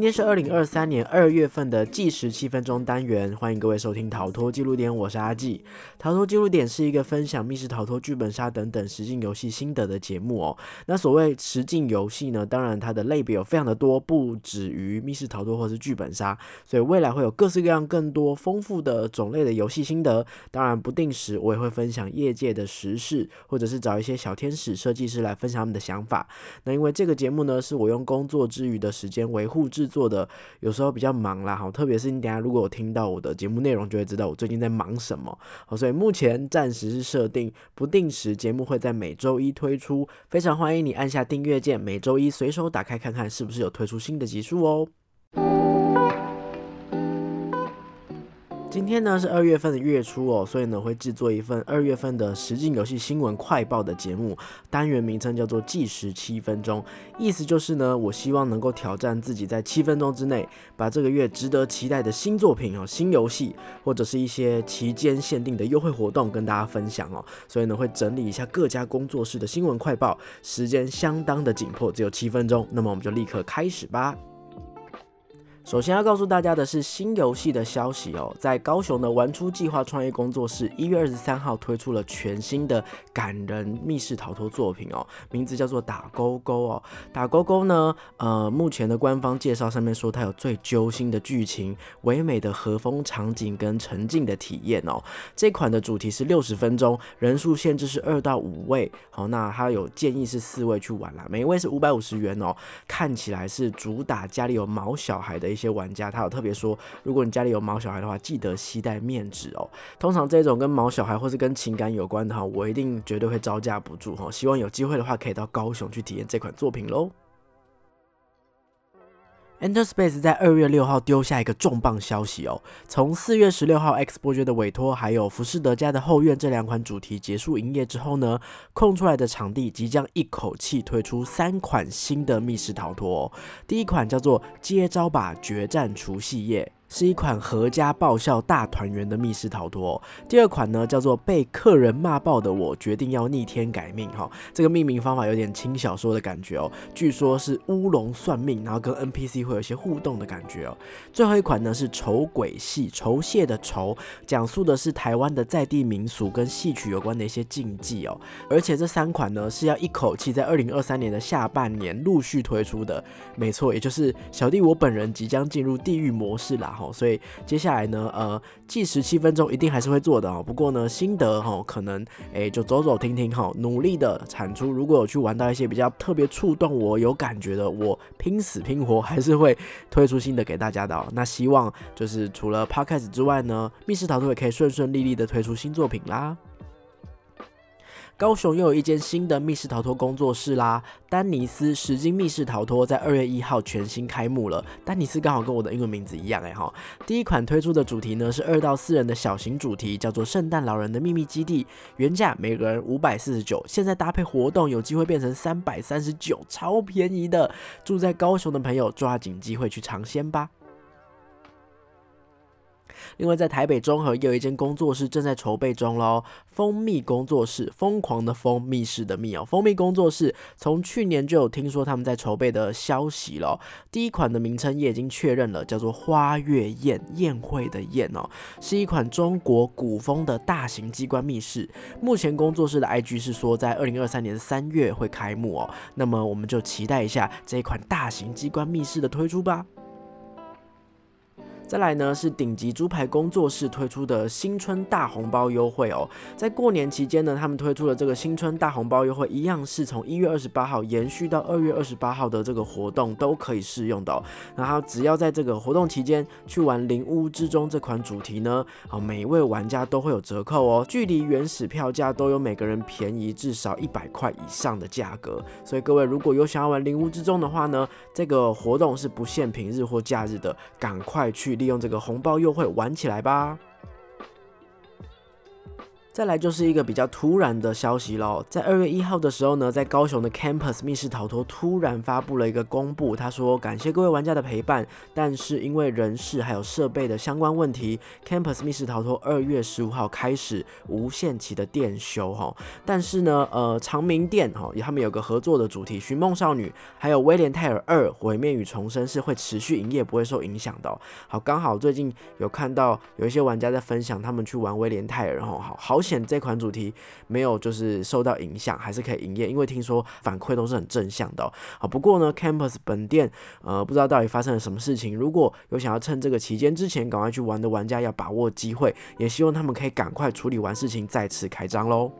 今天是二零二三年二月份的计时七分钟单元，欢迎各位收听逃脱记录点，我是阿纪。逃脱记录点是一个分享密室逃脱、剧本杀等等实境游戏心得的节目哦。那所谓实境游戏呢，当然它的类别有非常的多，不止于密室逃脱或是剧本杀，所以未来会有各式各样更多丰富的种类的游戏心得。当然不定时我也会分享业界的时事，或者是找一些小天使设计师来分享他们的想法。那因为这个节目呢，是我用工作之余的时间维护。制做的有时候比较忙啦，好，特别是你等下如果有听到我的节目内容，就会知道我最近在忙什么。好，所以目前暂时是设定不定时节目会在每周一推出，非常欢迎你按下订阅键，每周一随手打开看看是不是有推出新的集数哦。今天呢是二月份的月初哦，所以呢会制作一份二月份的实境游戏新闻快报的节目，单元名称叫做计时七分钟，意思就是呢，我希望能够挑战自己在七分钟之内，把这个月值得期待的新作品哦、新游戏或者是一些期间限定的优惠活动跟大家分享哦，所以呢会整理一下各家工作室的新闻快报，时间相当的紧迫，只有七分钟，那么我们就立刻开始吧。首先要告诉大家的是新游戏的消息哦，在高雄的玩出计划创业工作室一月二十三号推出了全新的感人密室逃脱作品哦，名字叫做打勾勾哦。打勾勾呢，呃，目前的官方介绍上面说它有最揪心的剧情、唯美的和风场景跟沉浸的体验哦。这款的主题是六十分钟，人数限制是二到五位，好，那它有建议是四位去玩啦，每一位是五百五十元哦。看起来是主打家里有毛小孩的一。些玩家他有特别说，如果你家里有毛小孩的话，记得携带面纸哦。通常这种跟毛小孩或是跟情感有关的哈，我一定绝对会招架不住哈。希望有机会的话，可以到高雄去体验这款作品喽。Enterspace 在二月六号丢下一个重磅消息哦，从四月十六号 X 伯爵的委托，还有浮士德家的后院这两款主题结束营业之后呢，空出来的场地即将一口气推出三款新的密室逃脱哦。第一款叫做接招吧决战除夕夜。是一款合家爆笑大团圆的密室逃脱。第二款呢，叫做被客人骂爆的我决定要逆天改命。哈，这个命名方法有点轻小说的感觉哦。据说是乌龙算命，然后跟 NPC 会有一些互动的感觉哦。最后一款呢是丑鬼戏，酬谢的酬，讲述的是台湾的在地民俗跟戏曲有关的一些禁忌哦。而且这三款呢是要一口气在二零二三年的下半年陆续推出的。没错，也就是小弟我本人即将进入地狱模式啦。哦，所以接下来呢，呃，计时七分钟一定还是会做的哦。不过呢，心得哈，可能哎就走走停停哈，努力的产出。如果有去玩到一些比较特别触动我有感觉的，我拼死拼活还是会推出新的给大家的。那希望就是除了 Podcast 之外呢，密室逃脱也可以顺顺利利的推出新作品啦。高雄又有一间新的密室逃脱工作室啦，丹尼斯十金密室逃脱在二月一号全新开幕了。丹尼斯刚好跟我的英文名字一样哎哈。第一款推出的主题呢是二到四人的小型主题，叫做圣诞老人的秘密基地，原价每个人五百四十九，现在搭配活动有机会变成三百三十九，超便宜的。住在高雄的朋友抓紧机会去尝鲜吧。另外，在台北中和也有一间工作室正在筹备中喽。蜂蜜工作室，疯狂的蜂，密室的蜜哦。蜂蜜工作室从去年就有听说他们在筹备的消息了。第一款的名称也已经确认了，叫做花月宴，宴会的宴哦，是一款中国古风的大型机关密室。目前工作室的 IG 是说在二零二三年三月会开幕哦。那么我们就期待一下这一款大型机关密室的推出吧。再来呢是顶级猪排工作室推出的新春大红包优惠哦，在过年期间呢，他们推出了这个新春大红包优惠，一样是从一月二十八号延续到二月二十八号的这个活动都可以适用的哦。然后只要在这个活动期间去玩《灵屋之中》这款主题呢，啊，每一位玩家都会有折扣哦，距离原始票价都有每个人便宜至少一百块以上的价格。所以各位如果有想要玩《灵屋之中》的话呢，这个活动是不限平日或假日的，赶快去。利用这个红包优惠玩起来吧！再来就是一个比较突然的消息喽，在二月一号的时候呢，在高雄的 Campus 密室逃脱突然发布了一个公布，他说感谢各位玩家的陪伴，但是因为人事还有设备的相关问题，Campus 密室逃脱二月十五号开始无限期的店休哈。但是呢，呃，长明店哈，他们有个合作的主题《寻梦少女》，还有威廉泰尔二毁灭与重生是会持续营业，不会受影响的。好，刚好最近有看到有一些玩家在分享他们去玩威廉泰尔，哈，好好。险这款主题没有就是受到影响，还是可以营业，因为听说反馈都是很正向的。好，不过呢，Campus 本店呃不知道到底发生了什么事情。如果有想要趁这个期间之前赶快去玩的玩家，要把握机会，也希望他们可以赶快处理完事情，再次开张喽。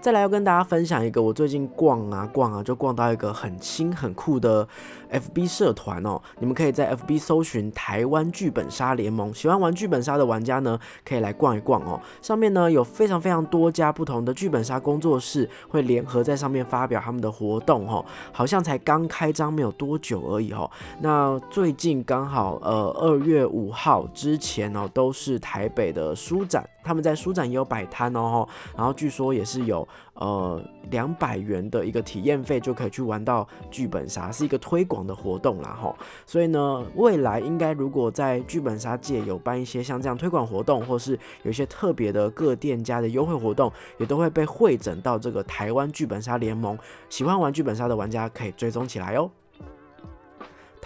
再来要跟大家分享一个，我最近逛啊逛啊，就逛到一个很新很酷的 FB 社团哦。你们可以在 FB 搜寻台湾剧本杀联盟，喜欢玩剧本杀的玩家呢，可以来逛一逛哦。上面呢有非常非常多家不同的剧本杀工作室会联合在上面发表他们的活动哦。好像才刚开张没有多久而已哦。那最近刚好呃二月五号之前哦，都是台北的书展，他们在书展也有摆摊哦。然后据说也是有。呃，两百元的一个体验费就可以去玩到剧本杀，是一个推广的活动啦哈。所以呢，未来应该如果在剧本杀界有办一些像这样推广活动，或是有一些特别的各店家的优惠活动，也都会被会诊到这个台湾剧本杀联盟。喜欢玩剧本杀的玩家可以追踪起来哦。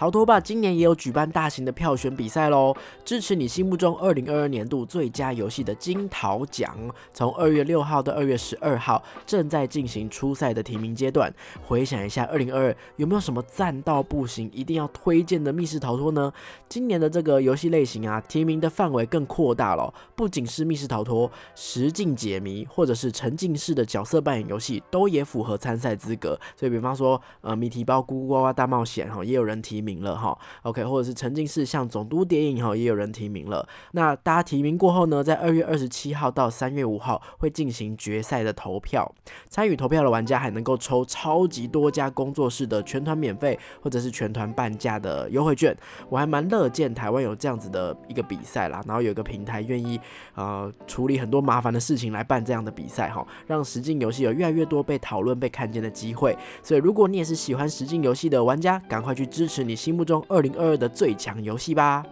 逃脱吧今年也有举办大型的票选比赛喽，支持你心目中二零二二年度最佳游戏的金桃奖，从二月六号到二月十二号正在进行初赛的提名阶段。回想一下二零二二有没有什么赞到不行、一定要推荐的密室逃脱呢？今年的这个游戏类型啊，提名的范围更扩大了，不仅是密室逃脱、实境解谜或者是沉浸式的角色扮演游戏，都也符合参赛资格。所以，比方说呃谜题包、咕咕呱呱大冒险哈，也有人提名。名了哈，OK，或者是沉浸式像总督电影哈，也有人提名了。那大家提名过后呢，在二月二十七号到三月五号会进行决赛的投票。参与投票的玩家还能够抽超级多家工作室的全团免费或者是全团半价的优惠券。我还蛮乐见台湾有这样子的一个比赛啦，然后有个平台愿意呃处理很多麻烦的事情来办这样的比赛哈，让实境游戏有越来越多被讨论、被看见的机会。所以如果你也是喜欢实境游戏的玩家，赶快去支持你。心目中二零二二的最强游戏吧。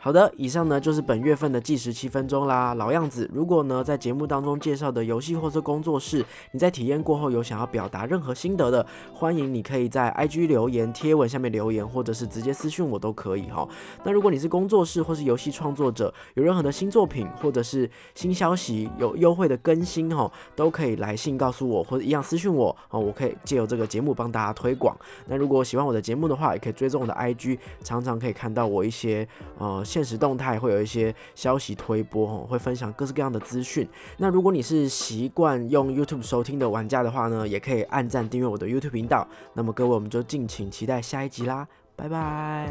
好的，以上呢就是本月份的计时七分钟啦。老样子，如果呢在节目当中介绍的游戏或是工作室，你在体验过后有想要表达任何心得的，欢迎你可以在 IG 留言、贴文下面留言，或者是直接私讯我都可以哈。那如果你是工作室或是游戏创作者，有任何的新作品或者是新消息、有优惠的更新哈，都可以来信告诉我，或者一样私讯我哦，我可以借由这个节目帮大家推广。那如果喜欢我的节目的话，也可以追踪我的 IG，常常可以看到我一些呃。现实动态会有一些消息推播，会分享各式各样的资讯。那如果你是习惯用 YouTube 收听的玩家的话呢，也可以按赞订阅我的 YouTube 频道。那么各位，我们就敬请期待下一集啦，拜拜。